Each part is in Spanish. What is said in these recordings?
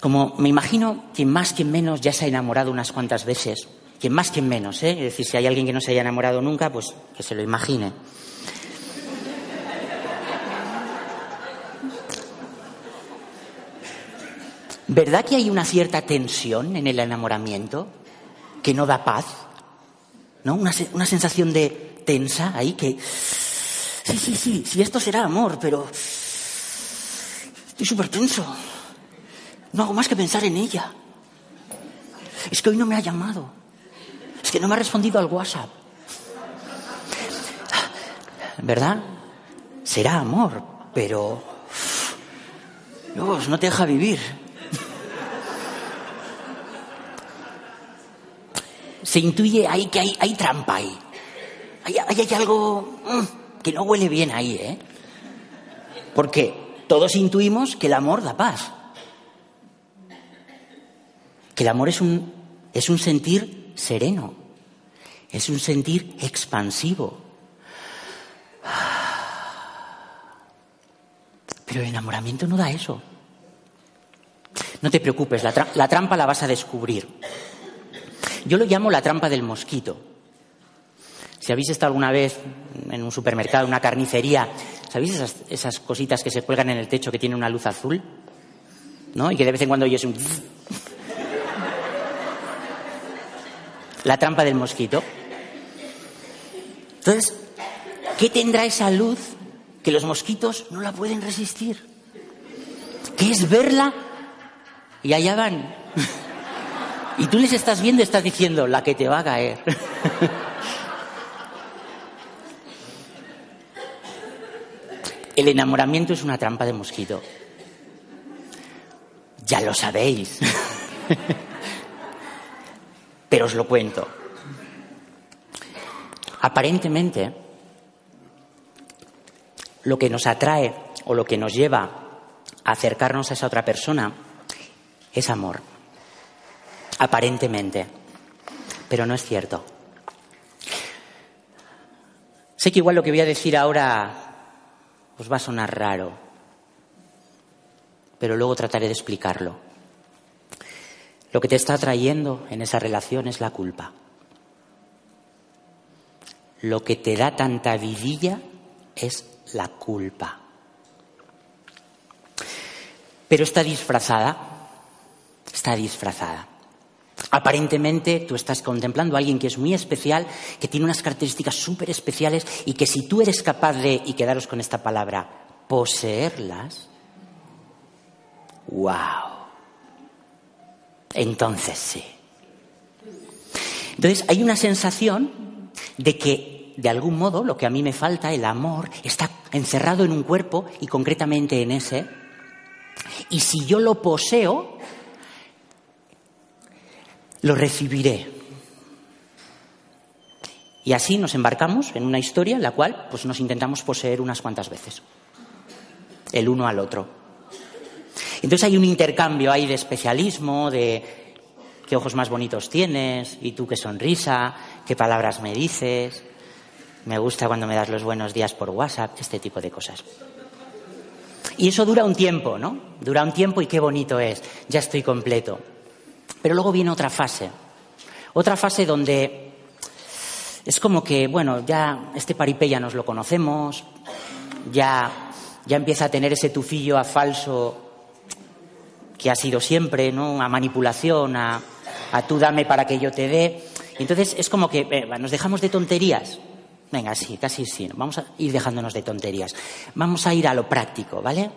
Como me imagino, quien más, quien menos ya se ha enamorado unas cuantas veces. Quien más, quien menos, ¿eh? Es decir, si hay alguien que no se haya enamorado nunca, pues que se lo imagine. ¿Verdad que hay una cierta tensión en el enamoramiento que no da paz? ¿No? Una, una sensación de tensa ahí que... Sí, sí, sí, sí, esto será amor, pero... Estoy súper tenso. No hago más que pensar en ella. Es que hoy no me ha llamado. Es que no me ha respondido al WhatsApp. ¿Verdad? Será amor, pero... No te deja vivir. Se intuye ahí que hay trampa ahí. Hay, hay, algo mm, que no huele bien ahí, ¿eh? Porque todos intuimos que el amor da paz que el amor es un, es un sentir sereno, es un sentir expansivo. Pero el enamoramiento no da eso. No te preocupes, la, la, trampa la vas a descubrir. Yo lo llamo la trampa del mosquito. Si habéis estado alguna vez en un supermercado, en una carnicería, ¿sabéis esas, esas, cositas que se cuelgan en el techo que tienen una luz azul? ¿No? Y que de vez en cuando oyes un la trampa del mosquito. Entonces, ¿qué tendrá esa luz que los mosquitos no la pueden resistir? ¿Qué es verla? Y allá van. Y tú les estás viendo y estás diciendo, la que te va a caer. El enamoramiento es una trampa de mosquito. Ya lo sabéis. pero os lo cuento. Aparentemente, lo que nos atrae o lo que nos lleva a acercarnos a esa otra persona es amor. Aparentemente. Pero no es cierto. Sé que igual lo que voy a decir ahora os va a sonar raro, pero luego trataré de explicarlo. Lo que te está atrayendo en esa relación es la culpa. Lo que te da tanta vidilla es la culpa. Pero está disfrazada, está disfrazada. Aparentemente tú estás contemplando a alguien que es muy especial, que tiene unas características súper especiales y que si tú eres capaz de, y quedaros con esta palabra, poseerlas, wow entonces sí. Entonces hay una sensación de que, de algún modo, lo que a mí me falta, el amor, está encerrado en un cuerpo y concretamente en ese. Y si yo lo poseo, lo recibiré. Y así nos embarcamos en una historia en la cual pues, nos intentamos poseer unas cuantas veces, el uno al otro. Entonces hay un intercambio ahí de especialismo, de qué ojos más bonitos tienes, y tú qué sonrisa, qué palabras me dices, me gusta cuando me das los buenos días por WhatsApp, este tipo de cosas. Y eso dura un tiempo, ¿no? Dura un tiempo y qué bonito es, ya estoy completo. Pero luego viene otra fase, otra fase donde es como que, bueno, ya este paripé ya nos lo conocemos, ya, ya empieza a tener ese tufillo a falso que ha sido siempre, ¿no? A manipulación, a, a tú dame para que yo te dé. Y entonces es como que eh, nos dejamos de tonterías. Venga, sí, casi sí. Vamos a ir dejándonos de tonterías. Vamos a ir a lo práctico, ¿vale?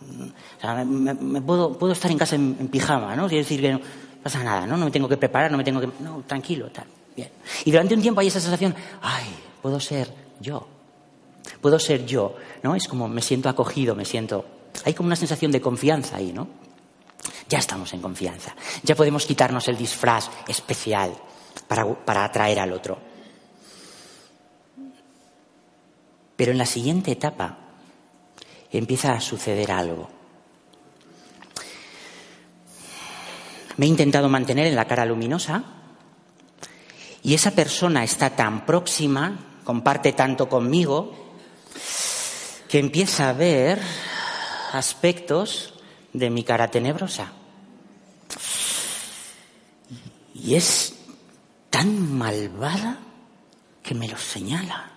O sea, me, puedo, puedo, estar en casa en, pijama, ¿no? Quiero decir que no pasa nada, ¿no? No me tengo que preparar, no me tengo que... No, tranquilo, tal. Bien. Y durante un tiempo hay esa sensación, ay, puedo ser yo. Puedo ser yo, ¿no? Es como me siento acogido, me siento hay como una sensación de confianza ahí, ¿no? Ya estamos en confianza. Ya podemos quitarnos el disfraz especial para, para atraer al otro. Pero en la siguiente etapa empieza a suceder algo. Me he intentado mantener en la cara luminosa y esa persona está tan próxima comparte tanto conmigo, que empieza a ver aspectos de mi cara tenebrosa. Y es tan malvada que me los señala.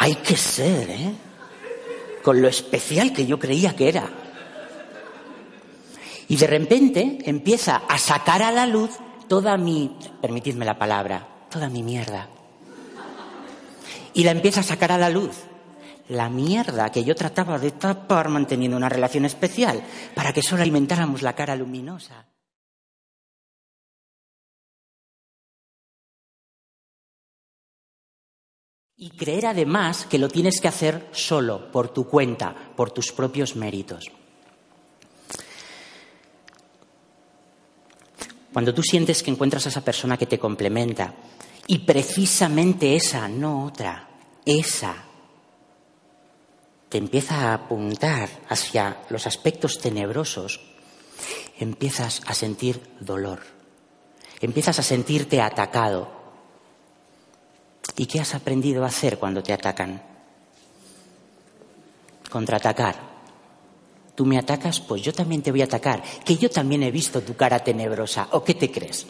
Hay que ser, ¿eh? Con lo especial que yo creía que era. Y de repente empieza a sacar a la luz toda mi, permitidme la palabra, toda mi mierda. Y la empieza a sacar a la luz. La mierda que yo trataba de tapar manteniendo una relación especial para que solo alimentáramos la cara luminosa. Y creer además que lo tienes que hacer solo, por tu cuenta, por tus propios méritos. Cuando tú sientes que encuentras a esa persona que te complementa, y precisamente esa, no otra, esa, te empieza a apuntar hacia los aspectos tenebrosos, empiezas a sentir dolor, empiezas a sentirte atacado, ¿Y qué has aprendido a hacer cuando te atacan? Contraatacar. Tú me atacas, pues yo también te voy a atacar, que yo también he visto tu cara tenebrosa. ¿O qué te crees?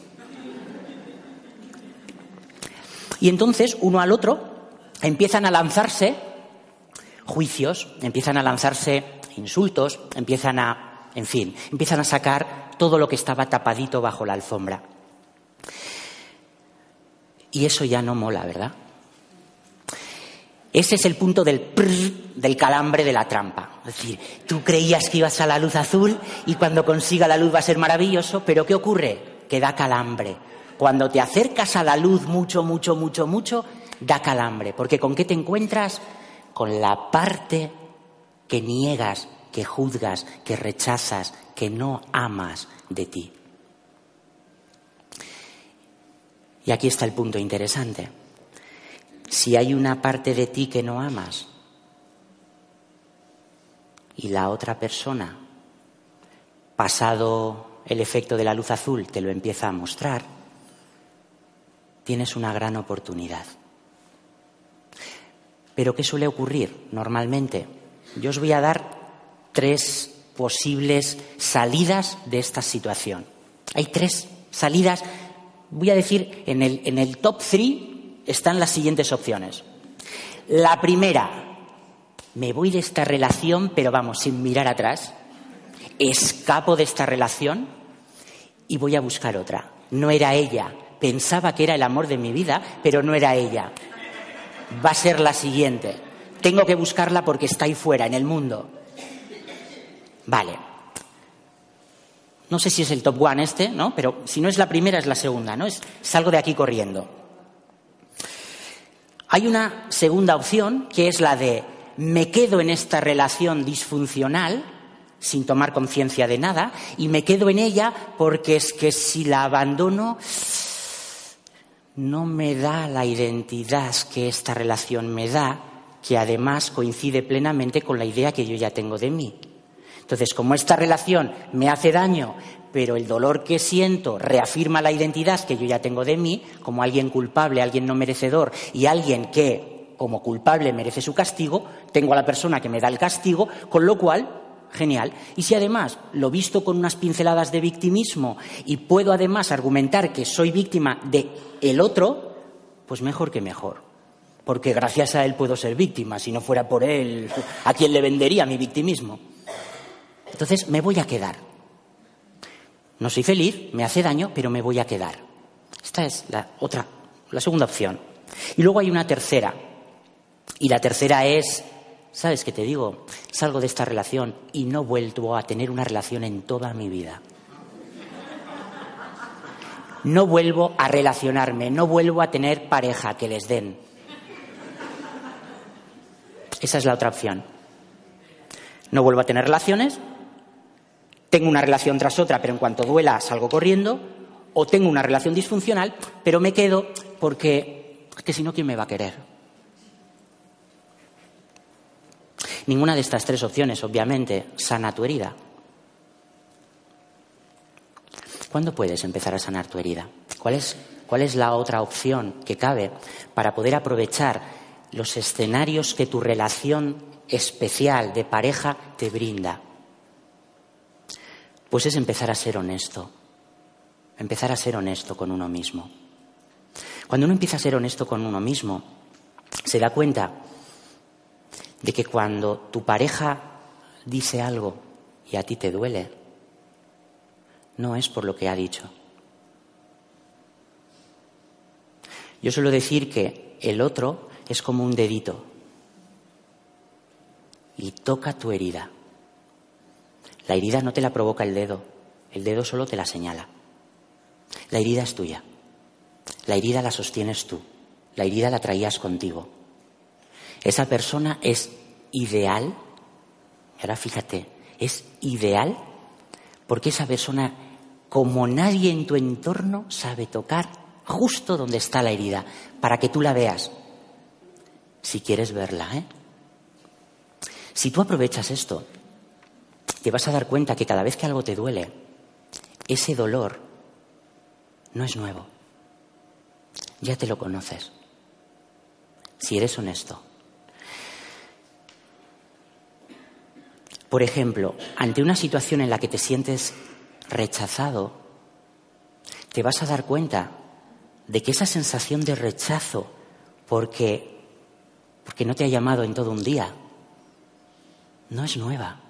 Y entonces, uno al otro, empiezan a lanzarse juicios, empiezan a lanzarse insultos, empiezan a, en fin, empiezan a sacar todo lo que estaba tapadito bajo la alfombra. Y eso ya no mola, ¿verdad? Ese es el punto del del calambre de la trampa. Es decir, tú creías que ibas a la luz azul y cuando consiga la luz va a ser maravilloso, pero ¿qué ocurre? Que da calambre. Cuando te acercas a la luz mucho, mucho, mucho, mucho, da calambre. Porque ¿con qué te encuentras? Con la parte que niegas, que juzgas, que rechazas, que no amas de ti. Y aquí está el punto interesante. Si hay una parte de ti que no amas y la otra persona, pasado el efecto de la luz azul, te lo empieza a mostrar, tienes una gran oportunidad. Pero ¿qué suele ocurrir normalmente? Yo os voy a dar tres posibles salidas de esta situación. Hay tres salidas voy a decir, en el, en el top 3 están las siguientes opciones. La primera, me voy de esta relación, pero vamos, sin mirar atrás, escapo de esta relación y voy a buscar otra. No era ella, pensaba que era el amor de mi vida, pero no era ella. Va a ser la siguiente. Tengo que buscarla porque está ahí fuera, en el mundo. Vale, no sé si es el top one este, ¿no? Pero si no es la primera, es la segunda, ¿no? Es, salgo de aquí corriendo. Hay una segunda opción que es la de me quedo en esta relación disfuncional sin tomar conciencia de nada y me quedo en ella porque es que si la abandono no me da la identidad que esta relación me da, que además coincide plenamente con la idea que yo ya tengo de mí. Entonces, como esta relación me hace daño, pero el dolor que siento reafirma la identidad que yo ya tengo de mí, como alguien culpable, alguien no merecedor y alguien que, como culpable, merece su castigo, tengo a la persona que me da el castigo, con lo cual genial. Y si además lo visto con unas pinceladas de victimismo y puedo además argumentar que soy víctima de el otro, pues mejor que mejor. Porque gracias a él puedo ser víctima. Si no fuera por él, ¿a quién le vendería mi victimismo? Entonces me voy a quedar. No soy feliz, me hace daño, pero me voy a quedar. Esta es la otra, la segunda opción. Y luego hay una tercera. Y la tercera es, ¿sabes qué te digo? Salgo de esta relación y no vuelvo a tener una relación en toda mi vida. No vuelvo a relacionarme, no vuelvo a tener pareja que les den. Esa es la otra opción. No vuelvo a tener relaciones, tengo una relación tras otra, pero en cuanto duela salgo corriendo, o tengo una relación disfuncional, pero me quedo porque es que si no, ¿quién me va a querer? Ninguna de estas tres opciones, obviamente, sana tu herida. ¿Cuándo puedes empezar a sanar tu herida? ¿Cuál es ¿Cuál es la otra opción que cabe para poder aprovechar los escenarios que tu relación especial de pareja te brinda? Pues es empezar a ser honesto, empezar a ser honesto con uno mismo. Cuando uno empieza a ser honesto con uno mismo, se da cuenta de que cuando tu pareja dice algo y a ti te duele, no es por lo que ha dicho. Yo suelo decir que el otro es como un dedito y toca tu herida. La herida no te la provoca el dedo, el dedo solo te la señala. La herida es tuya. La herida la sostienes tú. La herida la traías contigo. Esa persona es ideal. Ahora fíjate, es ideal porque esa persona, como nadie en tu entorno, sabe tocar justo donde está la herida, para que tú la veas, si quieres verla. ¿eh? Si tú aprovechas esto, te vas a dar cuenta que cada vez que algo te duele, ese dolor no es nuevo. Ya te lo conoces. Si eres honesto. Por ejemplo, ante una situación en la que te sientes rechazado, te vas a dar cuenta de que esa sensación de rechazo porque, porque no te ha llamado en todo un día no es nueva.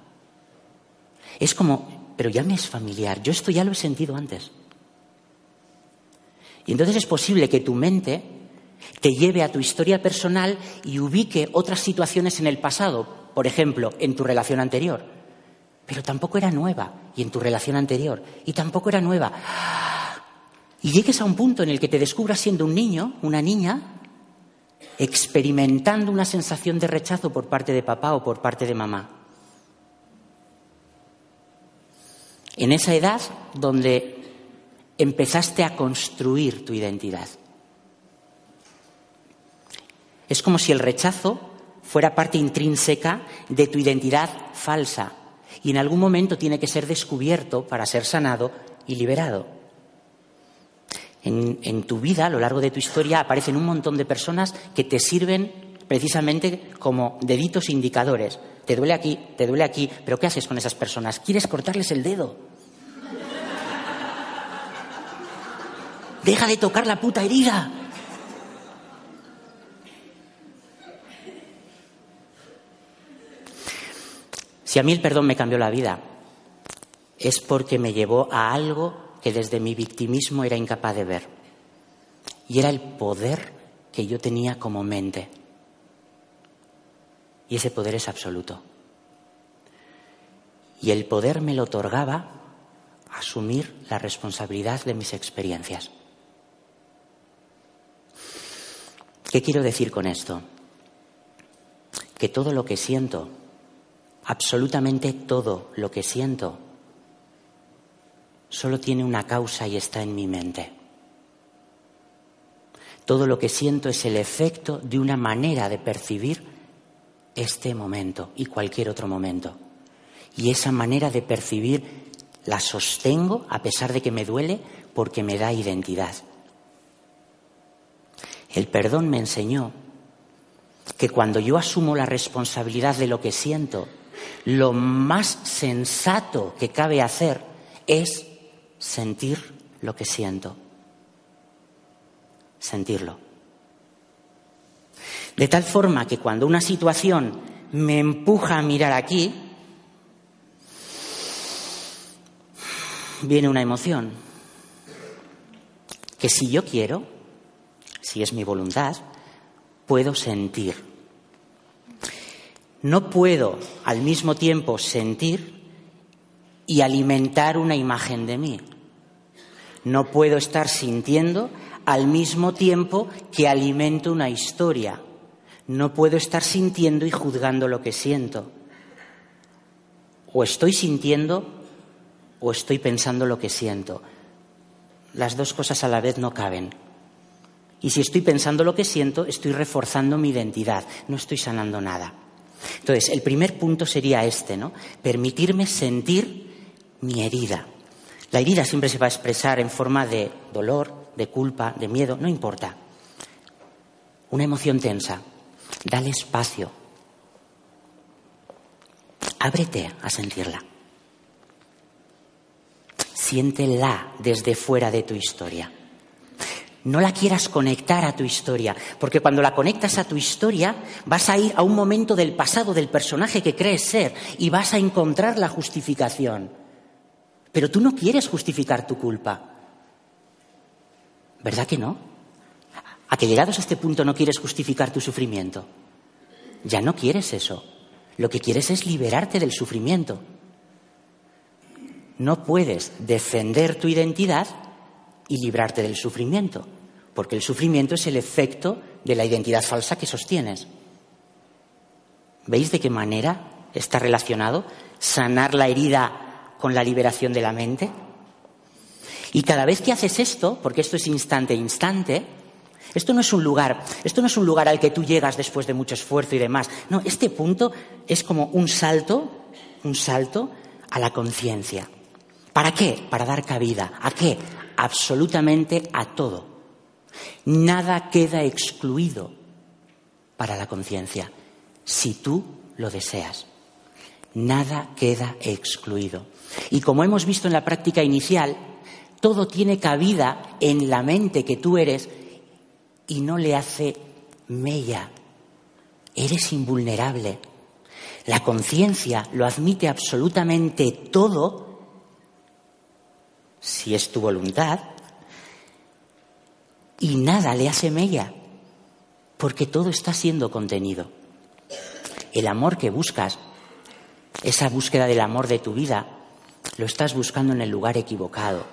Es como, pero ya me es familiar, yo esto ya lo he sentido antes. Y entonces es posible que tu mente te lleve a tu historia personal y ubique otras situaciones en el pasado, por ejemplo, en tu relación anterior. Pero tampoco era nueva, y en tu relación anterior, y tampoco era nueva. Y llegues a un punto en el que te descubras siendo un niño, una niña, experimentando una sensación de rechazo por parte de papá o por parte de mamá. En esa edad donde empezaste a construir tu identidad. Es como si el rechazo fuera parte intrínseca de tu identidad falsa y en algún momento tiene que ser descubierto para ser sanado y liberado. En, tu vida, a lo largo de tu historia, aparecen un montón de personas que te sirven precisamente como deditos indicadores. Te duele aquí, te duele aquí, pero ¿qué haces con esas personas? ¿Quieres cortarles el dedo? Deja de tocar la puta herida. Si a mí el perdón me cambió la vida, es porque me llevó a algo que desde mi victimismo era incapaz de ver. Y era el poder que yo tenía como mente. Y ese poder es absoluto. Y el poder me lo otorgaba asumir la responsabilidad de mis experiencias. ¿Qué quiero decir con esto? Que todo lo que siento, absolutamente todo lo que siento, solo tiene una causa y está en mi mente. Todo lo que siento es el efecto de una manera de percibir este momento y cualquier otro momento. Y esa manera de percibir la sostengo a pesar de que me duele porque me da identidad. El perdón me enseñó que cuando yo asumo la responsabilidad de lo que siento, lo más sensato que cabe hacer es sentir lo que siento. Sentirlo. De tal forma que cuando una situación me empuja a mirar aquí, viene una emoción que si yo quiero, si es mi voluntad, puedo sentir. No puedo al mismo tiempo sentir y alimentar una imagen de mí. No puedo estar sintiendo al mismo tiempo que alimento una historia. No puedo estar sintiendo y juzgando lo que siento. O estoy sintiendo o estoy pensando lo que siento. Las dos cosas a la vez no caben. Y si estoy pensando lo que siento, estoy reforzando mi identidad, no estoy sanando nada. Entonces, el primer punto sería este, ¿no? Permitirme sentir mi herida. La herida siempre se va a expresar en forma de dolor, de culpa, de miedo, no importa. Una emoción tensa, dale espacio. Ábrete a sentirla. Siéntela desde fuera de tu historia. No la quieras conectar a tu historia, porque cuando la conectas a tu historia vas a ir a un momento del pasado del personaje que crees ser y vas a encontrar la justificación. Pero tú no quieres justificar tu culpa. ¿Verdad que no? ¿A que llegados a este punto no quieres justificar tu sufrimiento? Ya no quieres eso. Lo que quieres es liberarte del sufrimiento. No puedes defender tu identidad y librarte del sufrimiento porque el sufrimiento es el efecto de la identidad falsa que sostienes. ¿Veis de qué manera está relacionado sanar la herida con la liberación de la mente? Y cada vez que haces esto, porque esto es instante a instante, esto no es un lugar, esto no es un lugar al que tú llegas después de mucho esfuerzo y demás. No, este punto es como un salto, un salto a la conciencia. ¿Para qué? Para dar cabida. ¿A qué? Absolutamente a todo. Nada queda excluido para la conciencia, si tú lo deseas. Nada queda excluido. Y como hemos visto en la práctica inicial, todo tiene cabida en la mente que tú eres y no le hace mella. Eres invulnerable. La conciencia lo admite absolutamente todo si es tu voluntad y nada le hace mella, porque todo está siendo contenido. El amor que buscas, esa búsqueda del amor de tu vida, lo estás buscando en el lugar equivocado.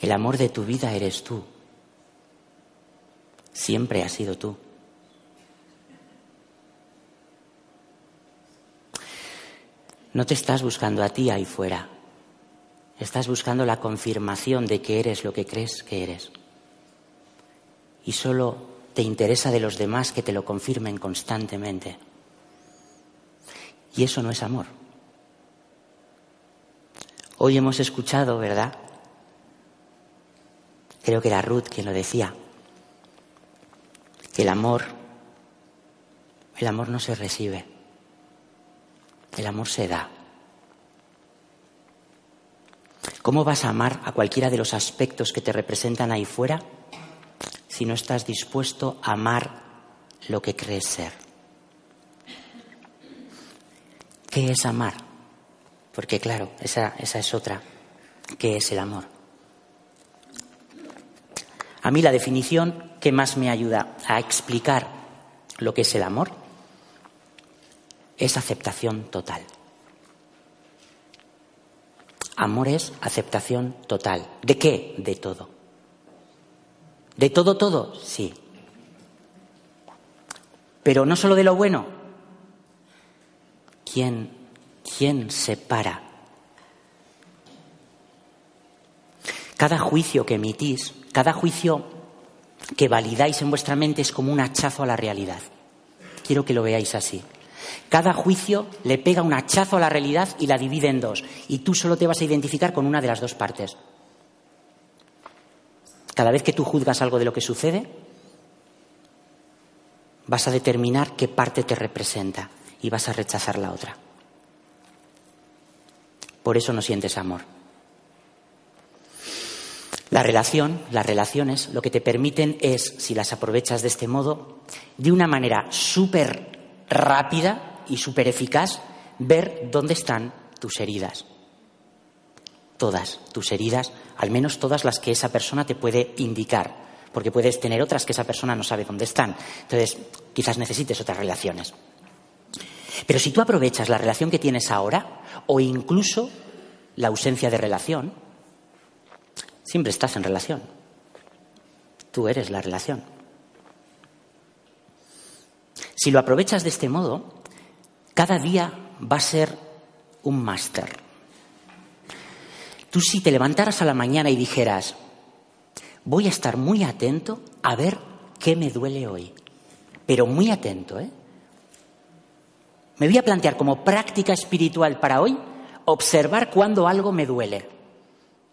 El amor de tu vida eres tú. Siempre has sido tú. No te estás buscando a ti ahí fuera. Estás buscando la confirmación de que eres lo que crees que eres y solo te interesa de los demás que te lo confirmen constantemente. Y eso no es amor. Hoy hemos escuchado, ¿verdad? Creo que era Ruth quien lo decía, que el amor, el amor no se recibe, el amor se da. ¿Cómo vas a amar a cualquiera de los aspectos que te representan ahí fuera si no estás dispuesto a amar lo que crees ser. ¿Qué es amar? Porque claro, esa, esa es otra. ¿Qué es el amor? A mí la definición que más me ayuda a explicar lo que es el amor es aceptación total. Amor es aceptación total. ¿De qué? De todo. ¿De todo, todo? Sí. Pero no solo de lo bueno. ¿Quién, quién separa? Cada juicio que emitís, cada juicio que validáis en vuestra mente es como un hachazo a la realidad. Quiero que lo veáis así. Cada juicio le pega un hachazo a la realidad y la divide en dos. Y tú solo te vas a identificar con una de las dos partes. Cada vez que tú juzgas algo de lo que sucede, vas a determinar qué parte te representa y vas a rechazar la otra. Por eso no sientes amor. La relación, las relaciones, lo que te permiten es, si las aprovechas de este modo, de una manera súper rápida y súper eficaz, ver dónde están tus heridas todas tus heridas, al menos todas las que esa persona te puede indicar, porque puedes tener otras que esa persona no sabe dónde están. Entonces, quizás necesites otras relaciones. Pero si tú aprovechas la relación que tienes ahora, o incluso la ausencia de relación, siempre estás en relación. Tú eres la relación. Si lo aprovechas de este modo, cada día va a ser un máster. Tú si te levantaras a la mañana y dijeras, voy a estar muy atento a ver qué me duele hoy, pero muy atento, ¿eh? Me voy a plantear como práctica espiritual para hoy observar cuando algo me duele.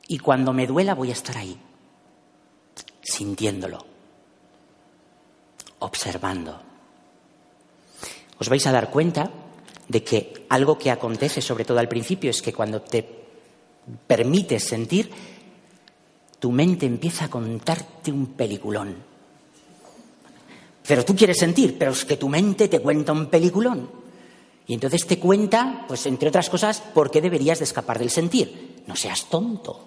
Y cuando me duela voy a estar ahí. sintiéndolo, observando. Os vais a dar cuenta de que algo que acontece, sobre todo al principio, es que cuando te permites sentir, tu mente empieza a contarte un peliculón. Pero tú quieres sentir, pero es que tu mente te cuenta un peliculón. Y entonces te cuenta, pues entre otras cosas, por qué deberías de escapar del sentir. No seas tonto.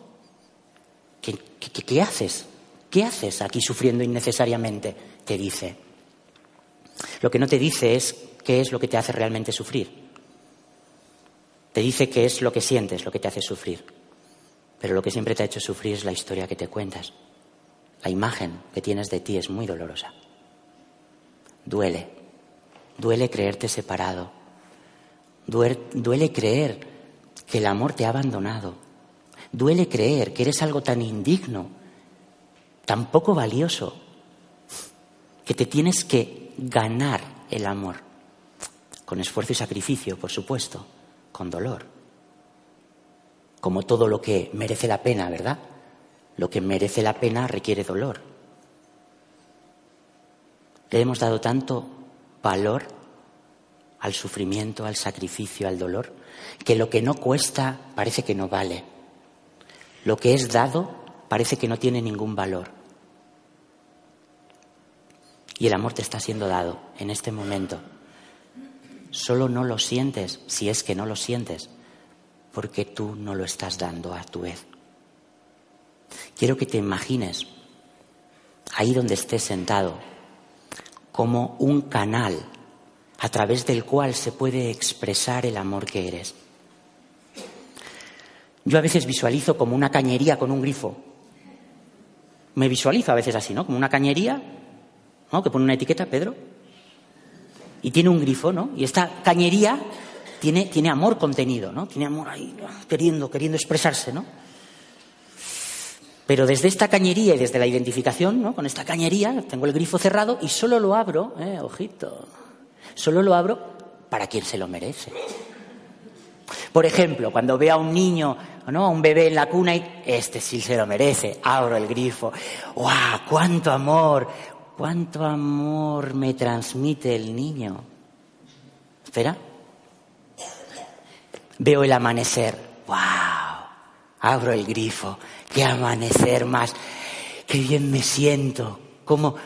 ¿Qué, qué, qué haces? ¿Qué haces aquí sufriendo innecesariamente? Te dice. Lo que no te dice es qué es lo que te hace realmente sufrir. Te dice qué es lo que sientes, lo que te hace sufrir. Pero lo que siempre te ha hecho sufrir es la historia que te cuentas. La imagen que tienes de ti es muy dolorosa. Duele. Duele creerte separado. Duele creer que el amor te ha abandonado. Duele creer que eres algo tan indigno, tan poco valioso, que te tienes que ganar el amor. Con esfuerzo y sacrificio, por supuesto, con dolor. Como todo lo que merece la pena, ¿verdad? Lo que merece la pena requiere dolor. Le hemos dado tanto valor al sufrimiento, al sacrificio, al dolor, que lo que no cuesta parece que no vale. Lo que es dado parece que no tiene ningún valor. Y el amor te está siendo dado en este momento. Solo no lo sientes, si es que no lo sientes, porque tú no lo estás dando a tu vez. Quiero que te imagines, ahí donde estés sentado, como un canal a través del cual se puede expresar el amor que eres. Yo a veces visualizo como una cañería con un grifo. Me visualizo a veces así, ¿no? Como una cañería, ¿no? Que pone una etiqueta, Pedro, y tiene un grifo, ¿no? Y esta cañería tiene, tiene amor contenido, ¿no? Tiene amor ahí, queriendo, queriendo expresarse, ¿no? Pero desde esta cañería y desde la identificación, ¿no? Con esta cañería tengo el grifo cerrado y solo lo abro, eh, ojito, solo lo abro para quien se lo merece. Por ejemplo, cuando veo a un niño, ¿no? a un bebé en la cuna y este sí se lo merece, abro el grifo. ¡Guau! ¡Cuánto amor! ¿Cuánto amor me transmite el niño? Espera. Veo el amanecer. ¡Wow! Abro el grifo. ¡Qué amanecer más! ¡Qué bien me siento! ¿Cómo,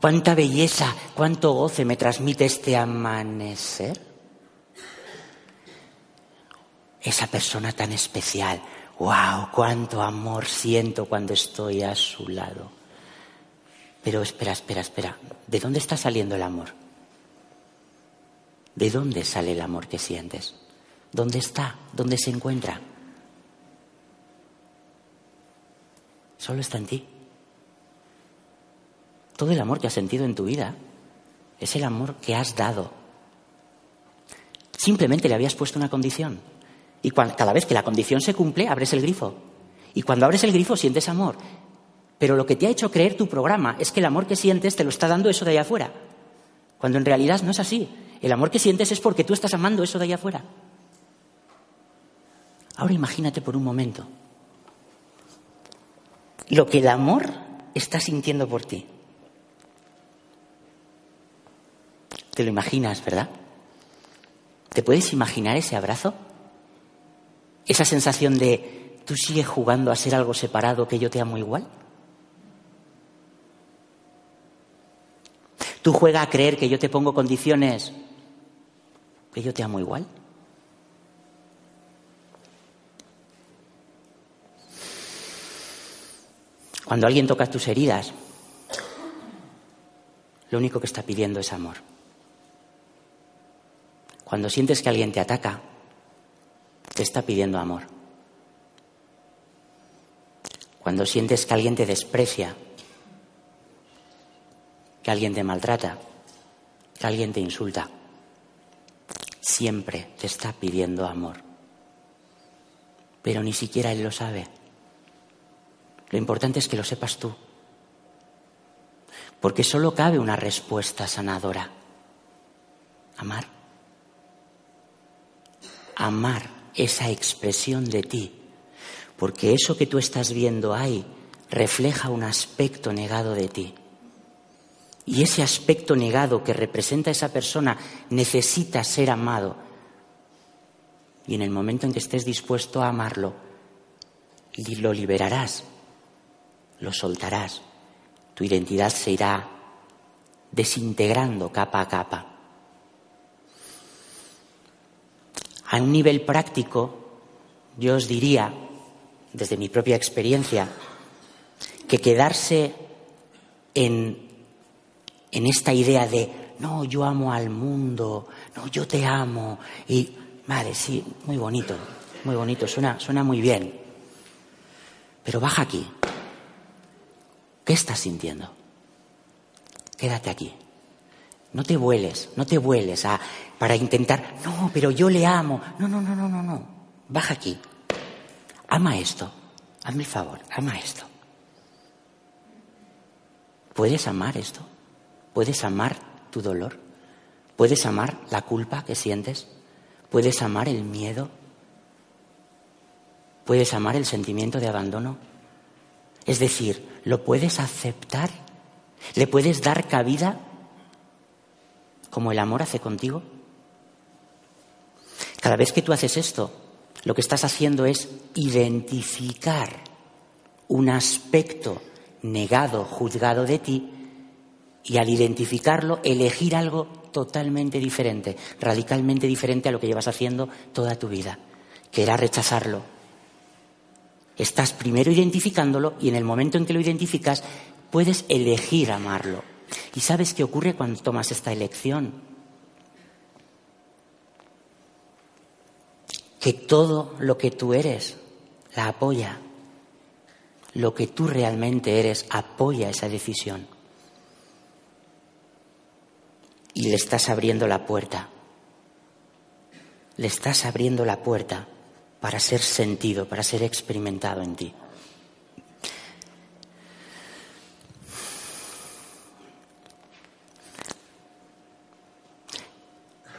cuánta belleza, cuánto goce me transmite este amanecer? Esa persona tan especial. ¡Wow! ¡Cuánto amor siento cuando estoy a su lado! Pero espera, espera, espera. ¿De dónde está saliendo el amor? ¿De dónde sale el amor que sientes? ¿Dónde está? ¿Dónde se encuentra? Solo está en ti. Todo el amor que has sentido en tu vida es el amor que has dado. Simplemente le habías puesto una condición. Y cada vez que la condición se cumple, abres el grifo. Y cuando abres el grifo, sientes amor. Pero lo que te ha hecho creer tu programa es que el amor que sientes te lo está dando eso de allá afuera. Cuando en realidad no es así. El amor que sientes es porque tú estás amando eso de allá afuera. Ahora imagínate por un momento lo que el amor está sintiendo por ti. Te lo imaginas, ¿verdad? ¿Te puedes imaginar ese abrazo? Esa sensación de tú sigues jugando a ser algo separado que yo te amo igual. Tú juega a creer que yo te pongo condiciones, que yo te amo igual. Cuando alguien toca tus heridas, lo único que está pidiendo es amor. Cuando sientes que alguien te ataca, te está pidiendo amor. Cuando sientes que alguien te desprecia, que alguien te maltrata, que alguien te insulta. Siempre te está pidiendo amor. Pero ni siquiera él lo sabe. Lo importante es que lo sepas tú. Porque solo cabe una respuesta sanadora. Amar. Amar esa expresión de ti. Porque eso que tú estás viendo ahí refleja un aspecto negado de ti. Y ese aspecto negado que representa a esa persona necesita ser amado. Y en el momento en que estés dispuesto a amarlo, lo liberarás, lo soltarás. Tu identidad se irá desintegrando capa a capa. A un nivel práctico, yo os diría, desde mi propia experiencia, que quedarse en, en esta idea de, no, yo amo al mundo, no, yo te amo, y, vale, sí, muy bonito, muy bonito, suena, suena muy bien, pero baja aquí. ¿Qué estás sintiendo? Quédate aquí. No te vueles, no te vueles a, para intentar, no, pero yo le amo. No, no, no, no, no, no. Baja aquí. Ama esto. Hazme el favor, ama esto. ¿Puedes amar esto? ¿Puedes amar tu dolor? ¿Puedes amar la culpa que sientes? ¿Puedes amar el miedo? ¿Puedes amar el sentimiento de abandono? Es decir, ¿lo puedes aceptar? ¿Le puedes dar cabida como el amor hace contigo? Cada vez que tú haces esto, lo que estás haciendo es identificar un aspecto negado, juzgado de ti, y al identificarlo, elegir algo totalmente diferente, radicalmente diferente a lo que llevas haciendo toda tu vida, que era rechazarlo. Estás primero identificándolo y en el momento en que lo identificas, puedes elegir amarlo. ¿Y sabes qué ocurre cuando tomas esta elección? Que todo lo que tú eres la apoya lo que tú realmente eres apoya esa decisión. Y le estás abriendo la puerta. Le estás abriendo la puerta para ser sentido, para ser experimentado en ti.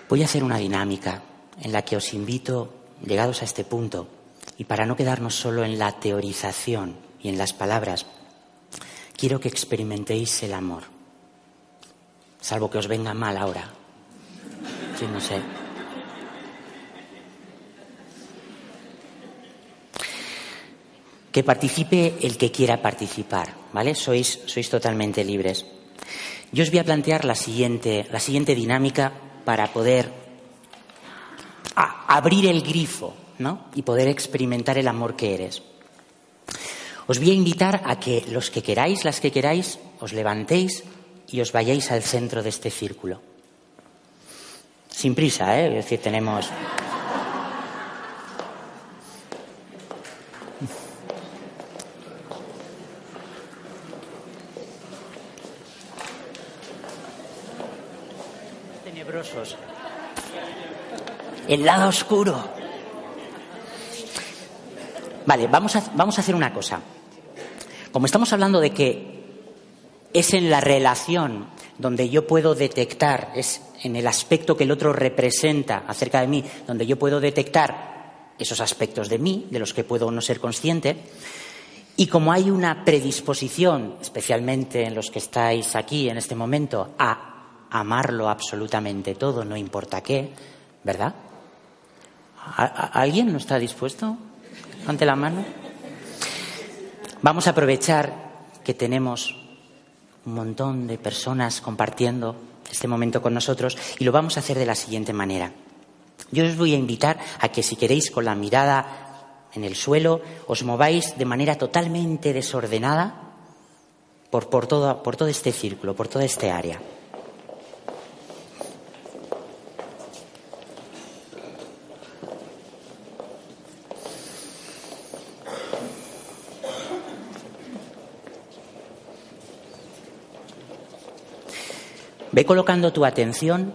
Voy a hacer una dinámica en la que os invito, llegados a este punto, y para no quedarnos solo en la teorización, y en las palabras, quiero que experimentéis el amor. Salvo que os venga mal ahora. Sí, no sé. Que participe el que quiera participar, ¿vale? Sois, sois totalmente libres. Yo os voy a plantear la siguiente, la siguiente dinámica para poder abrir el grifo, ¿no? Y poder experimentar el amor que eres. Os voy a invitar a que los que queráis, las que queráis, os levantéis y os vayáis al centro de este círculo. Sin prisa, ¿eh? Es decir, tenemos. Tenebrosos. El lado oscuro. Vale, vamos a, vamos a hacer una cosa. Como estamos hablando de que es en la relación donde yo puedo detectar, es en el aspecto que el otro representa acerca de mí, donde yo puedo detectar esos aspectos de mí, de los que puedo no ser consciente, y como hay una predisposición, especialmente en los que estáis aquí en este momento, a amarlo absolutamente todo, no importa qué, ¿verdad? ¿Alguien no está dispuesto? ante la mano. Vamos a aprovechar que tenemos un montón de personas compartiendo este momento con nosotros y lo vamos a hacer de la siguiente manera. Yo os voy a invitar a que si queréis con la mirada en el suelo os mováis de manera totalmente desordenada por, por, todo, por todo este círculo, por toda este área. Ve colocando tu atención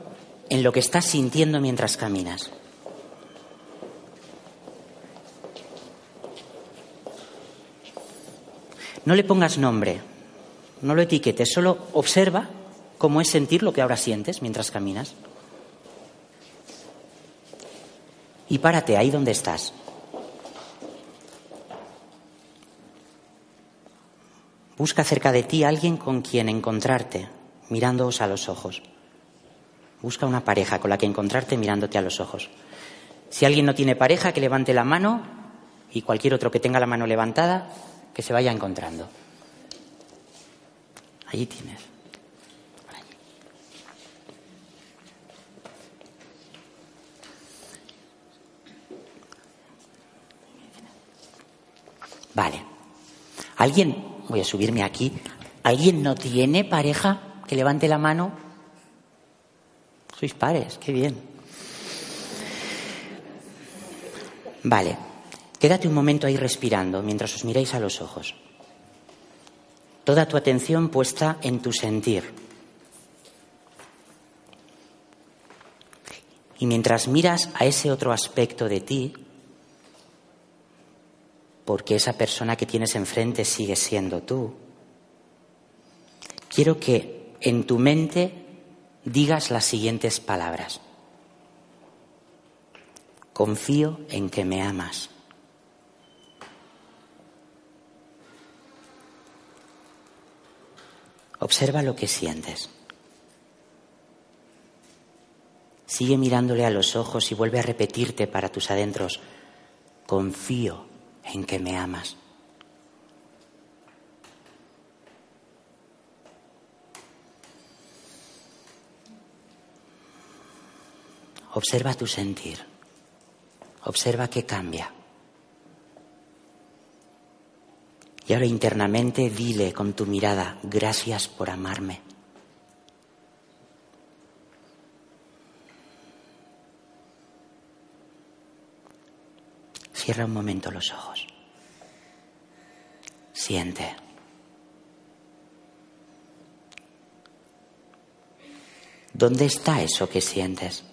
en lo que estás sintiendo mientras caminas. No le pongas nombre, no lo etiquetes, solo observa cómo es sentir lo que ahora sientes mientras caminas. Y párate ahí donde estás. Busca cerca de ti a alguien con quien encontrarte, mirándoos a los ojos. Busca una pareja con la que encontrarte mirándote a los ojos. Si alguien no tiene pareja, que levante la mano y cualquier otro que tenga la mano levantada, que se vaya encontrando. Allí tienes. Vale. ¿Alguien, voy a subirme aquí, ¿alguien no tiene pareja? Que levante la mano. Sois pares, qué bien. Vale. Quédate un momento ahí respirando mientras os miráis a los ojos. Toda tu atención puesta en tu sentir. Y mientras miras a ese otro aspecto de ti, porque esa persona que tienes enfrente sigue siendo tú. Quiero que en tu mente digas las siguientes palabras. Confío en que me amas. Observa lo que sientes. Sigue mirándole a los ojos y vuelve a repetirte para tus adentros. Confío en que me amas. Observa tu sentir. Observa qué cambia. Y ahora internamente dile con tu mirada, gracias por amarme. Cierra un momento los ojos. Siente. ¿Dónde está eso que sientes?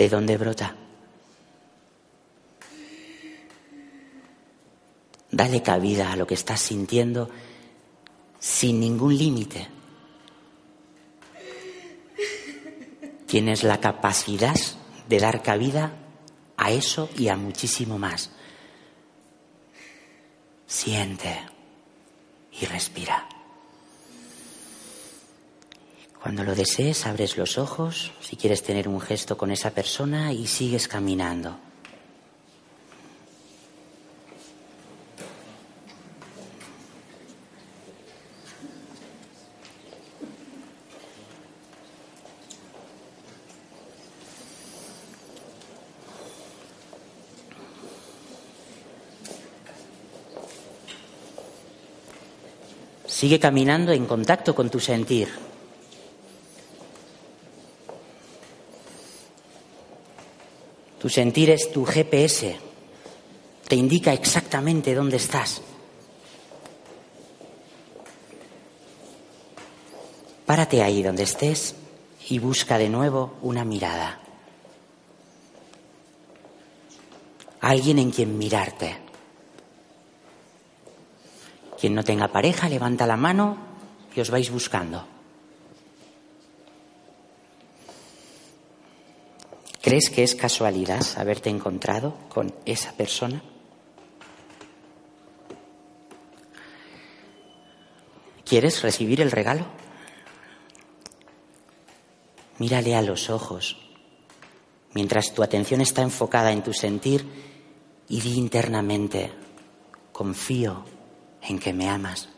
¿De dónde brota? Dale cabida a lo que estás sintiendo sin ningún límite. Tienes la capacidad de dar cabida a eso y a muchísimo más. Siente y respira. Cuando lo desees, abres los ojos, si quieres tener un gesto con esa persona y sigues caminando. Sigue caminando en contacto con tu sentir. Tu sentir es tu GPS. Te indica exactamente dónde estás. Párate ahí donde estés y busca de nuevo una mirada. Alguien en quien mirarte. Quien no tenga pareja, levanta la mano y os vais buscando. ¿Crees que es casualidad haberte encontrado con esa persona? ¿Quieres recibir el regalo? Mírale a los ojos mientras tu atención está enfocada en tu sentir y di internamente, confío en que me amas.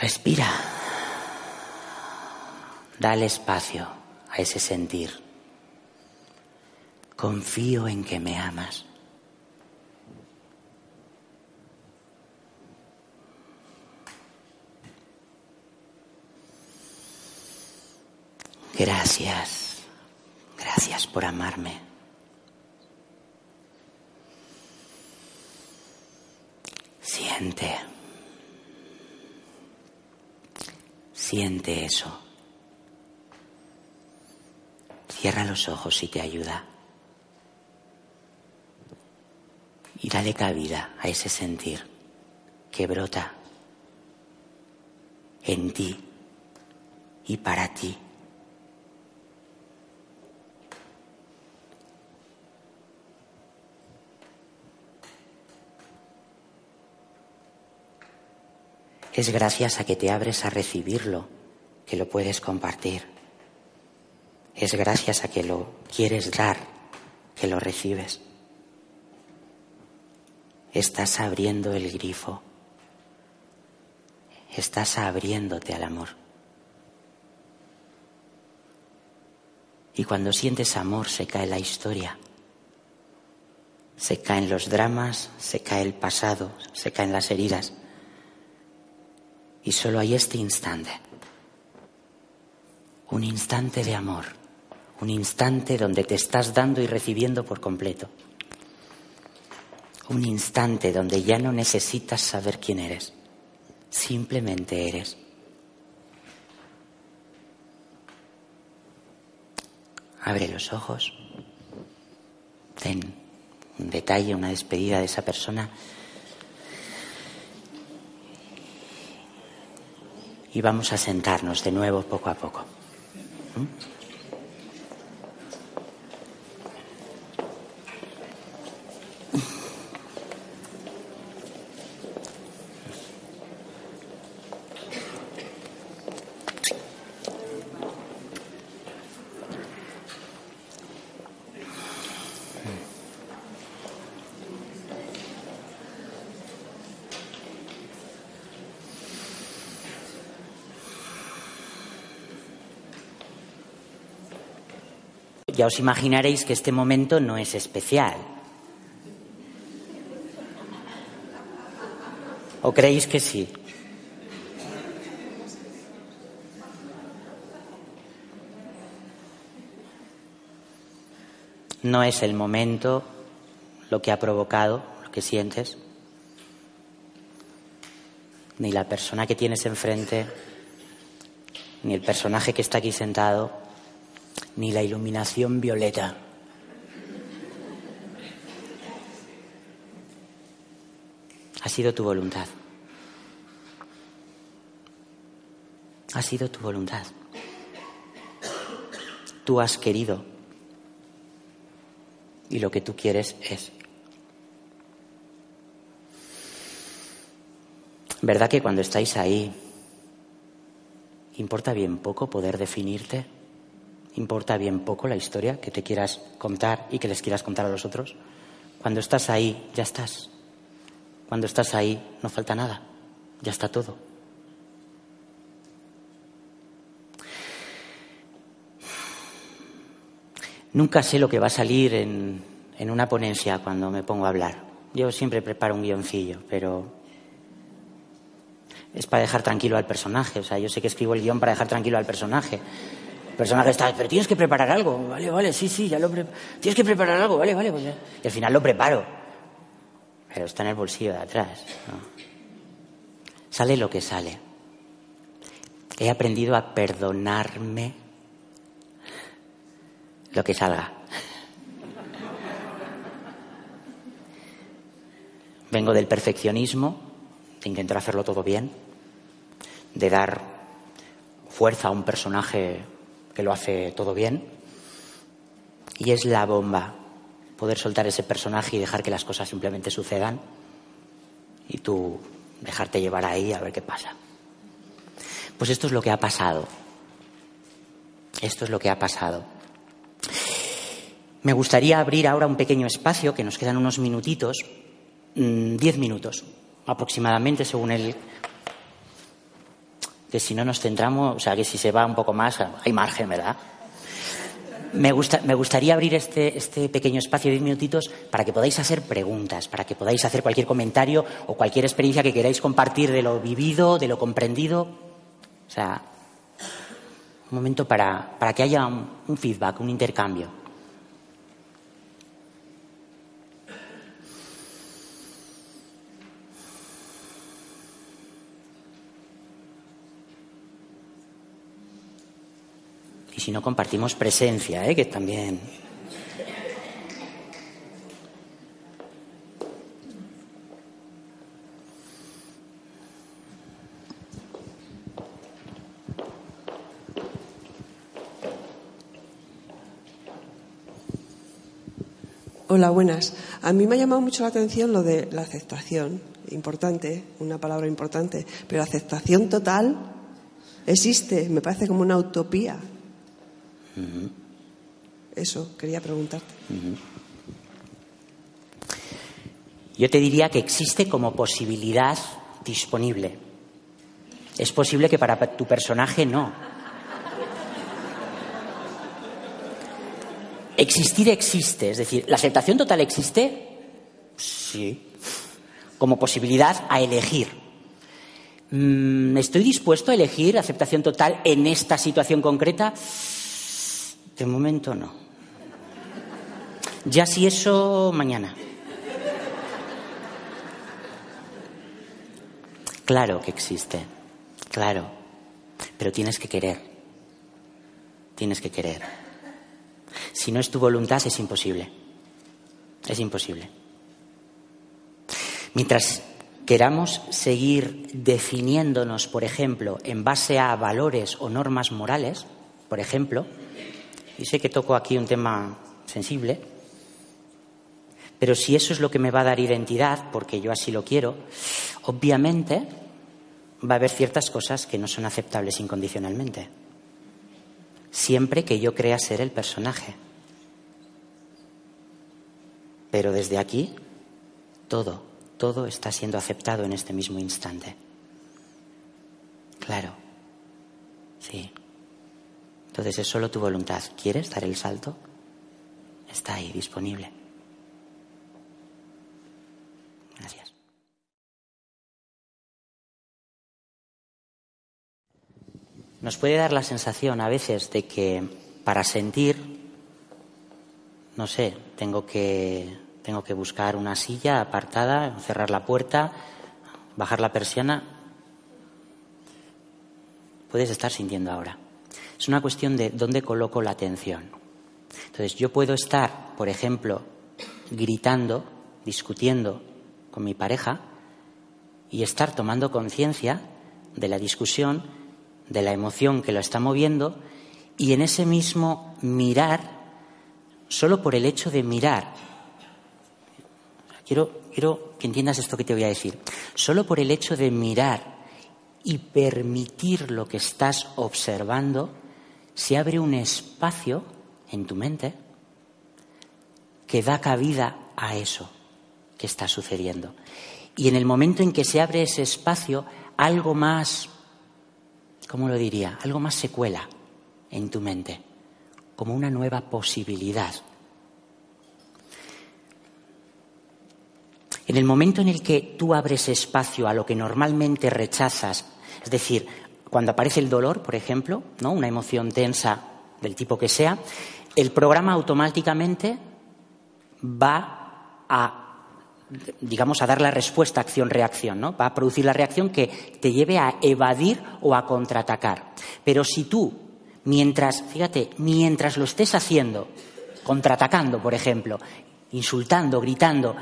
Respira. Dale espacio a ese sentir. Confío en que me amas. Gracias. Gracias por amarme. Siente. Siente eso. Cierra los ojos si te ayuda. Y dale cabida a ese sentir que brota en ti y para ti. Es gracias a que te abres a recibirlo que lo puedes compartir. Es gracias a que lo quieres dar, que lo recibes. Estás abriendo el grifo. Estás abriéndote al amor. Y cuando sientes amor se cae la historia. Se caen los dramas, se cae el pasado, se caen las heridas. Y solo hay este instante. Un instante de amor. Un instante donde te estás dando y recibiendo por completo. Un instante donde ya no necesitas saber quién eres. Simplemente eres. Abre los ojos. Ten un detalle, una despedida de esa persona. Y vamos a sentarnos de nuevo poco a poco. ¿Mm? Ya os imaginaréis que este momento no es especial. ¿O creéis que sí? No es el momento lo que ha provocado, lo que sientes, ni la persona que tienes enfrente, ni el personaje que está aquí sentado ni la iluminación violeta. Ha sido tu voluntad. Ha sido tu voluntad. Tú has querido y lo que tú quieres es. ¿Verdad que cuando estáis ahí importa bien poco poder definirte? Importa bien poco la historia que te quieras contar y que les quieras contar a los otros. Cuando estás ahí, ya estás. Cuando estás ahí, no falta nada. Ya está todo. Nunca sé lo que va a salir en, una ponencia cuando me pongo a hablar. Yo siempre preparo un guioncillo, pero es para dejar tranquilo al personaje. O sea, yo sé que escribo el guion para dejar tranquilo al personaje personaje está, pero tienes que preparar algo. Vale, vale, sí, sí, ya lo preparo. Tienes que preparar algo, vale, vale. Pues Y al final lo preparo. Pero está en el bolsillo de atrás. Sale lo que sale. He aprendido a perdonarme lo que salga. Vengo del perfeccionismo, de intentar hacerlo todo bien, de dar fuerza a un personaje que lo hace todo bien. Y es la bomba poder soltar ese personaje y dejar que las cosas simplemente sucedan y tú dejarte llevar ahí a ver qué pasa. Pues esto es lo que ha pasado. Esto es lo que ha pasado. Me gustaría abrir ahora un pequeño espacio, que nos quedan unos minutitos, mm, diez minutos aproximadamente, según el que si no nos centramos, o sea, que si se va un poco más, hay margen, ¿verdad? Me, gusta, me gustaría abrir este, este pequeño espacio de 10 minutitos para que podáis hacer preguntas, para que podáis hacer cualquier comentario o cualquier experiencia que queráis compartir de lo vivido, de lo comprendido. O sea, un momento para, para que haya un feedback, un intercambio. Si no compartimos presencia, ¿eh? que también. Hola, buenas. A mí me ha llamado mucho la atención lo de la aceptación importante, una palabra importante, pero aceptación total existe, me parece como una utopía. Eso quería preguntarte. Yo te diría que existe como posibilidad disponible. Es posible que para tu personaje no. Existir existe, es decir, ¿la aceptación total existe? Sí. Como posibilidad a elegir. Mm, ¿Estoy dispuesto a elegir aceptación total en esta situación concreta? De momento no. Ya si eso, mañana. Claro que existe, claro, pero tienes que querer, tienes que querer. Si no es tu voluntad es imposible, es imposible. Mientras queramos seguir definiéndonos, por ejemplo, en base a valores o normas morales, por ejemplo, y sé que toco aquí un tema sensible, pero si eso es lo que me va a dar identidad, porque yo así lo quiero, obviamente va a haber ciertas cosas que no son aceptables incondicionalmente. Siempre que yo crea ser el personaje. Pero desde aquí, todo, todo está siendo aceptado en este mismo instante. Claro. Sí. Entonces es solo tu voluntad. ¿Quieres dar el salto? Está ahí, disponible. Nos puede dar la sensación a veces de que para sentir, no sé, tengo que, tengo que buscar una silla apartada, cerrar la puerta, bajar la persiana. Puedes estar sintiendo ahora. Es una cuestión de dónde coloco la atención. Entonces, yo puedo estar, por ejemplo, gritando, discutiendo con mi pareja y estar tomando conciencia de la discusión de la emoción que lo está moviendo y en ese mismo mirar, solo por el hecho de mirar, quiero, quiero que entiendas esto que te voy a decir, solo por el hecho de mirar y permitir lo que estás observando, se abre un espacio en tu mente que da cabida a eso que está sucediendo. Y en el momento en que se abre ese espacio, algo más ¿cómo lo diría? Algo más se cuela en tu mente, como una nueva posibilidad. En el momento en el que tú abres espacio a lo que normalmente rechazas, es decir, cuando aparece el dolor, por ejemplo, ¿no? una emoción tensa del tipo que sea, el programa automáticamente va a digamos, a dar la respuesta acción-reacción, ¿no? Va a producir la reacción que te lleve a evadir o a contraatacar. Pero si tú, mientras, fíjate, mientras lo estés haciendo, contraatacando, por ejemplo, insultando, gritando,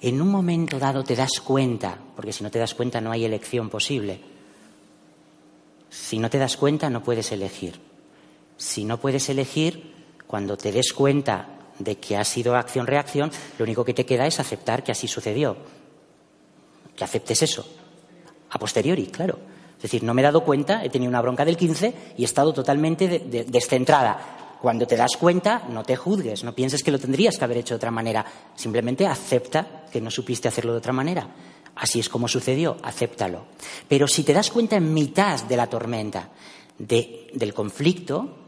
en un momento dado te das cuenta, porque si no te das cuenta no hay elección posible. Si no te das cuenta no puedes elegir. Si no puedes elegir, cuando te des cuenta de que ha sido acción-reacción, lo único que te queda es aceptar que así sucedió. Que aceptes eso. A posteriori, claro. Es decir, no me he dado cuenta, he tenido una bronca del 15 y he estado totalmente descentrada. Cuando te das cuenta, no te juzgues, no pienses que lo tendrías que haber hecho de otra manera. Simplemente acepta que no supiste hacerlo de otra manera. Así es como sucedió, acéptalo. Pero si te das cuenta en mitad de la tormenta del conflicto,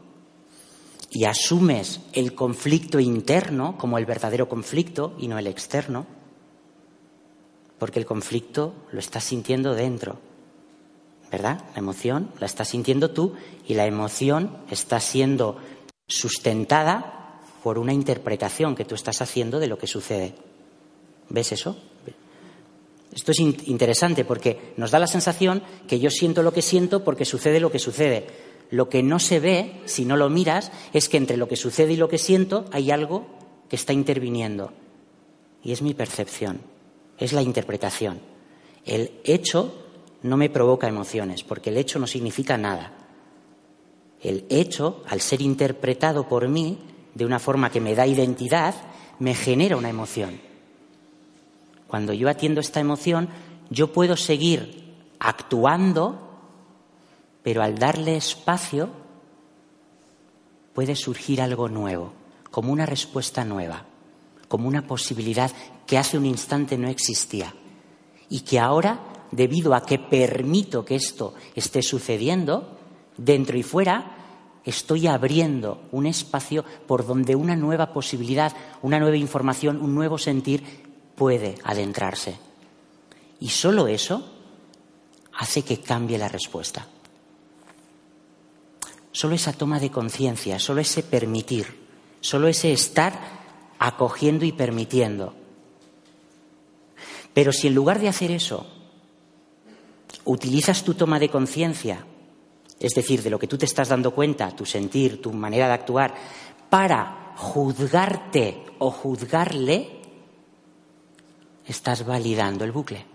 y asumes el conflicto interno como el verdadero conflicto y no el externo, porque el conflicto lo estás sintiendo dentro, ¿verdad? La emoción la estás sintiendo tú y la emoción está siendo sustentada por una interpretación que tú estás haciendo de lo que sucede. ¿Ves eso? Esto es interesante porque nos da la sensación que yo siento lo que siento porque sucede lo que sucede lo que no se ve, si no lo miras, es que entre lo que sucede y lo que siento hay algo que está interviniendo. Y es mi percepción, es la interpretación. El hecho no me provoca emociones, porque el hecho no significa nada. El hecho, al ser interpretado por mí de una forma que me da identidad, me genera una emoción. Cuando yo atiendo esta emoción, yo puedo seguir actuando, pero al darle espacio puede surgir algo nuevo, como una respuesta nueva, como una posibilidad que hace un instante no existía y que ahora, debido a que permito que esto esté sucediendo, dentro y fuera, estoy abriendo un espacio por donde una nueva posibilidad, una nueva información, un nuevo sentir puede adentrarse. Y solo eso hace que cambie la respuesta. Solo esa toma de conciencia, solo ese permitir, solo ese estar acogiendo y permitiendo. Pero si en lugar de hacer eso, utilizas tu toma de conciencia es decir, de lo que tú te estás dando cuenta, tu sentir, tu manera de actuar, para juzgarte o juzgarle, estás validando el bucle.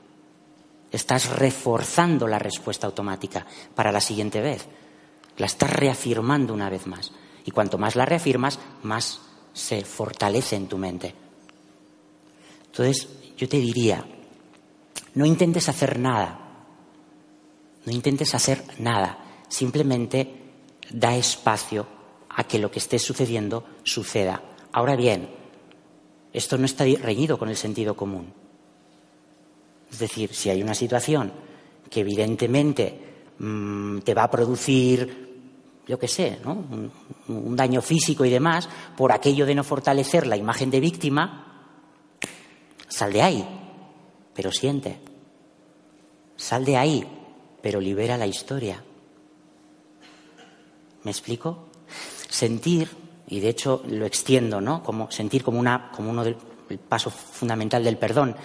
Estás reforzando la respuesta automática para la siguiente vez. La estás reafirmando una vez más. Y cuanto más la reafirmas, más se fortalece en tu mente. Entonces, yo te diría, no intentes hacer nada. No intentes hacer nada simplemente da espacio a que lo que esté sucediendo suceda. Ahora bien, esto no está reñido con el sentido común. Es decir, si hay una situación que evidentemente mm, te va a producir, yo qué sé, un, un daño físico y demás, por aquello de no fortalecer la imagen de víctima, sal de ahí, pero siente. Sal de ahí, pero libera la historia. ¿Me explico? Sentir, y de hecho lo extiendo, ¿no? Como sentir como, una, como uno del paso fundamental del perdón,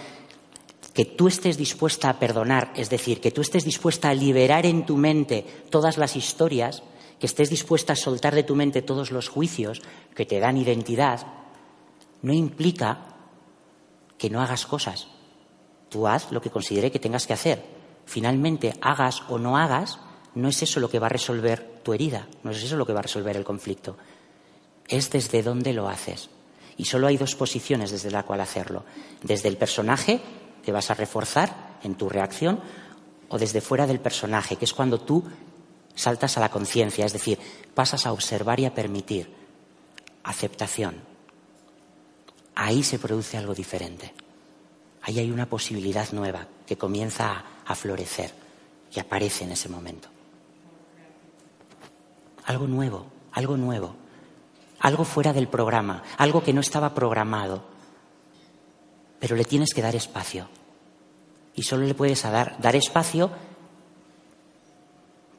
que tú estés dispuesta a perdonar, es decir, que tú estés dispuesta a liberar en tu mente todas las historias, que estés dispuesta a soltar de tu mente todos los juicios que te dan identidad, no implica que no hagas cosas. Tú haz lo que considere que tengas que hacer. Finalmente, hagas o no hagas, no es eso lo que va a resolver tu herida, no es eso lo que va a resolver el conflicto. Es desde dónde lo haces. Y solo hay dos posiciones desde la cual hacerlo. Desde el personaje, que vas a reforzar en tu reacción, o desde fuera del personaje, que es cuando tú saltas a la conciencia, es decir, pasas a observar y a permitir. Aceptación. Ahí se produce algo diferente. Ahí hay una posibilidad nueva que comienza a, florecer y aparece en ese momento algo nuevo, algo nuevo, algo fuera del programa, algo que no estaba programado. Pero le tienes que dar espacio. Y solo le puedes dar, dar espacio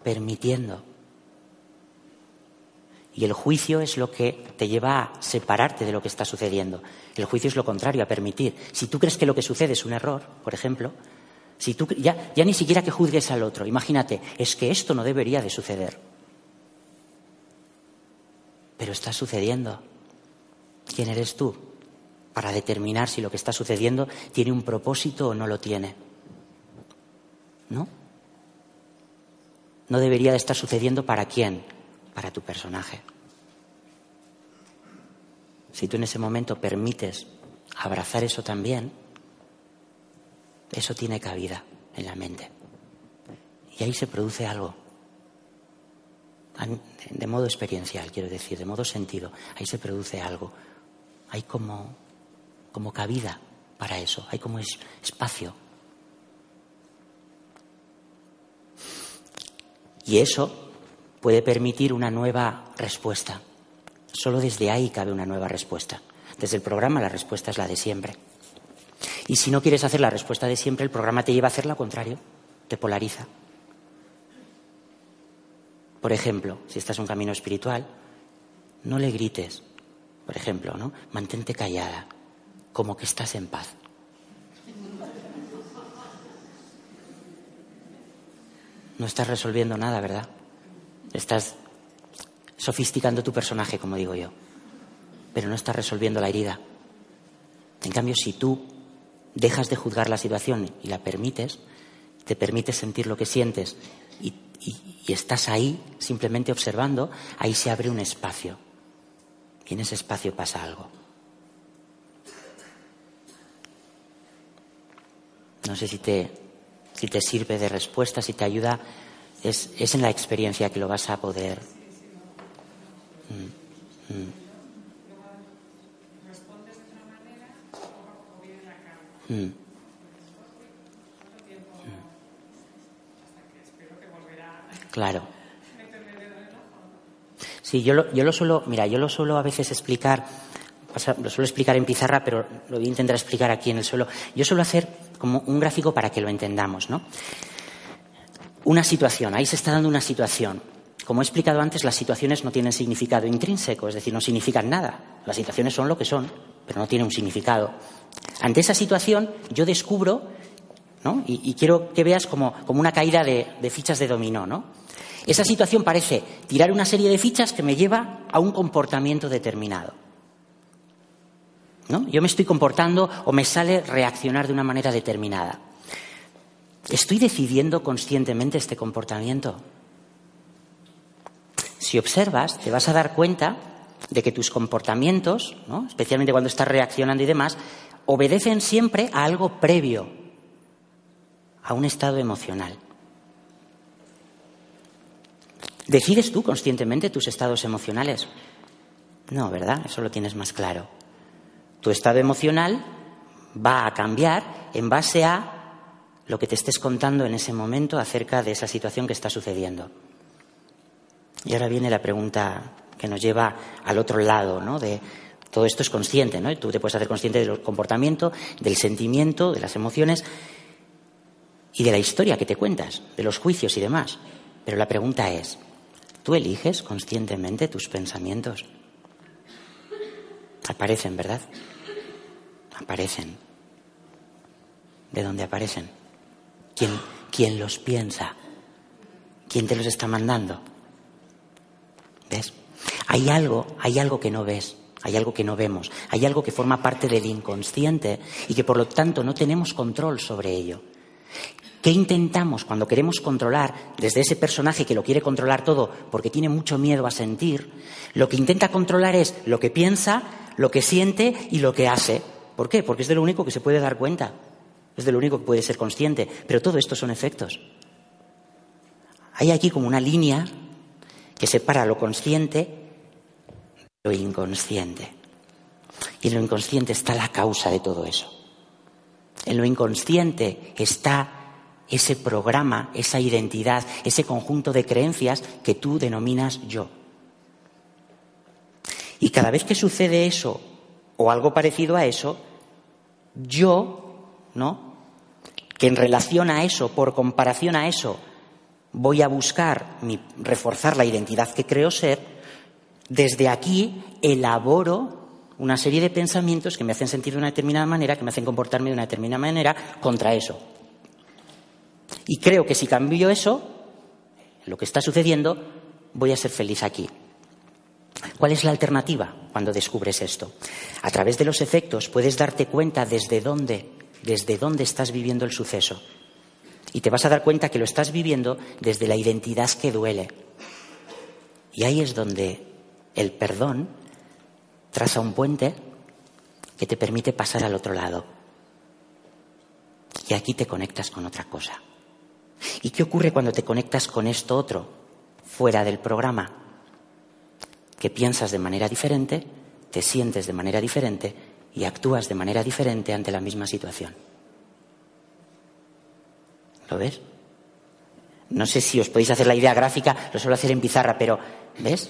permitiendo. Y el juicio es lo que te lleva a separarte de lo que está sucediendo. El juicio es lo contrario, a permitir. Si tú crees que lo que sucede es un error, por ejemplo, si tú ya, ya ni siquiera que juzgues al otro, imagínate, es que esto no debería de suceder pero está sucediendo. ¿Quién eres tú para determinar si lo que está sucediendo tiene un propósito o no lo tiene? ¿No? No debería de estar sucediendo para quién, para tu personaje. Si tú en ese momento permites abrazar eso también, eso tiene cabida en la mente. Y ahí se produce algo de modo experiencial, quiero decir, de modo sentido. Ahí se produce algo. Hay como, como cabida para eso, hay como espacio. Y eso puede permitir una nueva respuesta. Solo desde ahí cabe una nueva respuesta. Desde el programa la respuesta es la de siempre. Y si no quieres hacer la respuesta de siempre, el programa te lleva a hacer lo contrario, te polariza. Por ejemplo, si estás en un camino espiritual, no le grites, por ejemplo, ¿no? Mantente callada, como que estás en paz. No estás resolviendo nada, ¿verdad? Estás sofisticando tu personaje, como digo yo, pero no estás resolviendo la herida. En cambio, si tú dejas de juzgar la situación y la permites, te permites sentir lo que sientes y y, estás ahí simplemente observando, ahí se abre un espacio. Y en ese espacio pasa algo. No sé si te, si te sirve de respuesta, si te ayuda. Es, es en la experiencia que lo vas a poder. Mm, mm. Mm. Claro. Sí, yo lo, yo lo suelo, mira, yo lo suelo a veces explicar, lo suelo explicar en pizarra, pero lo voy a intentar explicar aquí en el suelo. Yo suelo hacer como un gráfico para que lo entendamos, ¿no? Una situación, ahí se está dando una situación. Como he explicado antes, las situaciones no tienen significado intrínseco, es decir, no significan nada. Las situaciones son lo que son, pero no tienen un significado. Ante esa situación, yo descubro, ¿no? y, quiero que veas como, una caída de, de, fichas de dominó, ¿no? Esa situación parece tirar una serie de fichas que me lleva a un comportamiento determinado. ¿No? Yo me estoy comportando o me sale reaccionar de una manera determinada. ¿Estoy decidiendo conscientemente este comportamiento? Si observas, te vas a dar cuenta de que tus comportamientos, especialmente cuando estás reaccionando y demás, obedecen siempre a algo previo, a un estado emocional. ¿Decides tú conscientemente tus estados emocionales? No, ¿verdad? Eso lo tienes más claro. Tu estado emocional va a cambiar en base a lo que te estés contando en ese momento acerca de esa situación que está sucediendo. Y ahora viene la pregunta que nos lleva al otro lado, ¿no? De todo esto es consciente, ¿no? Tú te puedes hacer consciente del comportamiento, del sentimiento, de las emociones y de la historia que te cuentas, de los juicios y demás. Pero la pregunta es, ¿tú eliges conscientemente tus pensamientos? Aparecen, ¿verdad? Aparecen. ¿De dónde aparecen? ¿Quién, quién los piensa? ¿Quién te los está mandando? ¿Ves? Hay algo, hay algo que no ves, hay algo que no vemos, hay algo que forma parte del inconsciente y que por lo tanto no tenemos control sobre ello. ¿Qué intentamos cuando queremos controlar desde ese personaje que lo quiere controlar todo porque tiene mucho miedo a sentir? Lo que intenta controlar es lo que piensa, lo que siente y lo que hace. ¿Por qué? Porque es de lo único que se puede dar cuenta, es de lo único que puede ser consciente, pero todo esto son efectos. Hay aquí como una línea que separa lo consciente de lo inconsciente. Y en lo inconsciente está la causa de todo eso. En lo inconsciente está ese programa, esa identidad, ese conjunto de creencias que tú denominas yo. Y cada vez que sucede eso o algo parecido a eso, yo, ¿no? Que en relación a eso, por comparación a eso, voy a buscar reforzar la identidad que creo ser, desde aquí elaboro una serie de pensamientos que me hacen sentir de una determinada manera, que me hacen comportarme de una determinada manera contra eso. Y creo que si cambio eso, lo que está sucediendo, voy a ser feliz aquí. ¿Cuál es la alternativa cuando descubres esto? A través de los efectos puedes darte cuenta desde dónde, desde dónde estás viviendo el suceso. Y te vas a dar cuenta que lo estás viviendo desde la identidad que duele. Y ahí es donde el perdón traza un puente que te permite pasar al otro lado. Y aquí te conectas con otra cosa. ¿Y qué ocurre cuando te conectas con esto otro, fuera del programa? Que piensas de manera diferente, te sientes de manera diferente y actúas de manera diferente ante la misma situación. ¿Lo ves? No sé si os podéis hacer la idea gráfica, lo suelo hacer en pizarra, pero ¿ves?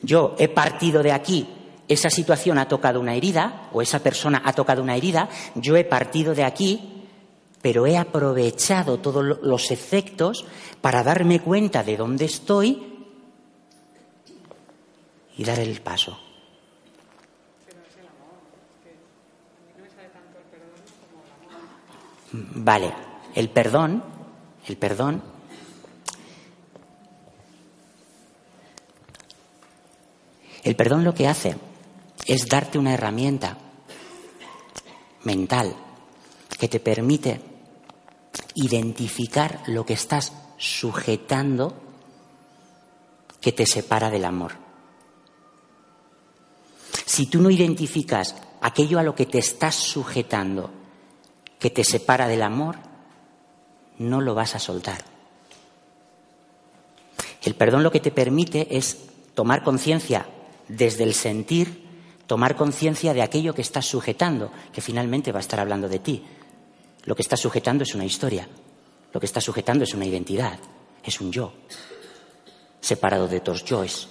Yo he partido de aquí, esa situación ha tocado una herida, o esa persona ha tocado una herida, yo he partido de aquí, pero he aprovechado todos los efectos para darme cuenta de dónde estoy y dar el paso. Vale, el perdón el perdón El perdón lo que hace es darte una herramienta mental que te permite identificar lo que estás sujetando que te separa del amor. Si tú no identificas aquello a lo que te estás sujetando que te separa del amor, no lo vas a soltar. El perdón lo que te permite es tomar conciencia desde el sentir, tomar conciencia de aquello que estás sujetando, que finalmente va a estar hablando de ti. Lo que estás sujetando es una historia, lo que estás sujetando es una identidad, es un yo, separado de otros yoes.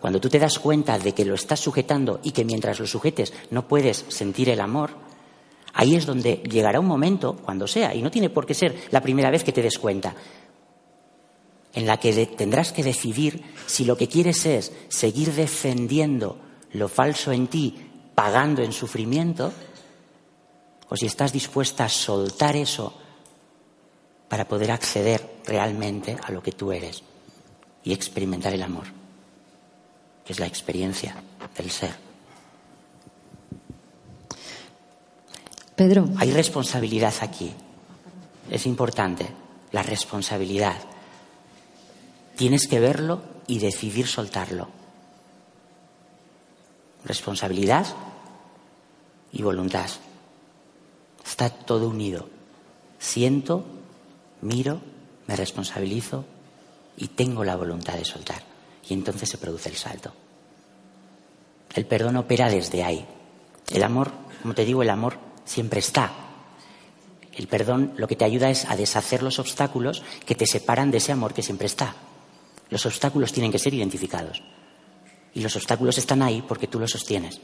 Cuando tú te das cuenta de que lo estás sujetando y que mientras lo sujetes no puedes sentir el amor, ahí es donde llegará un momento, cuando sea, y no tiene por qué ser la primera vez que te des cuenta, en la que tendrás que decidir si lo que quieres es seguir defendiendo lo falso en ti, pagando en sufrimiento, o si estás dispuesta a soltar eso para poder acceder realmente a lo que tú eres y experimentar el amor, que es la experiencia del ser. Pedro. Hay responsabilidad aquí. Es importante la responsabilidad. Tienes que verlo y decidir soltarlo. Responsabilidad y voluntad. Está todo unido. Siento, miro, me responsabilizo y tengo la voluntad de soltar. Y entonces se produce el salto. El perdón opera desde ahí. El amor, como te digo, el amor siempre está. El perdón lo que te ayuda es a deshacer los obstáculos que te separan de ese amor que siempre está. Los obstáculos tienen que ser identificados. Y los obstáculos están ahí porque tú los sostienes.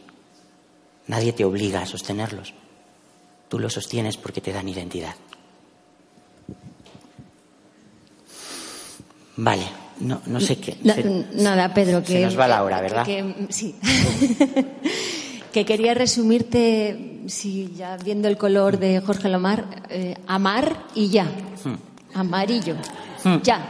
Nadie te obliga a sostenerlos. Tú los sostienes porque te dan identidad. Vale, no, no sé qué. nada, Pedro, que. Se nos va la hora, ¿verdad? sí. que quería resumirte, si ya viendo el color de Jorge Lomar, eh, amar y ya. Hmm. Amarillo. Hmm. Ya.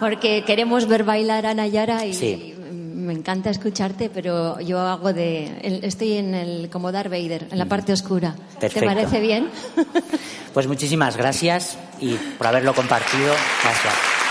Porque queremos ver bailar a Nayara y me encanta escucharte, pero yo hago de. Estoy en el, como Darth Vader, en la parte oscura. ¿Te parece bien? Pues muchísimas gracias y por haberlo compartido. Gracias.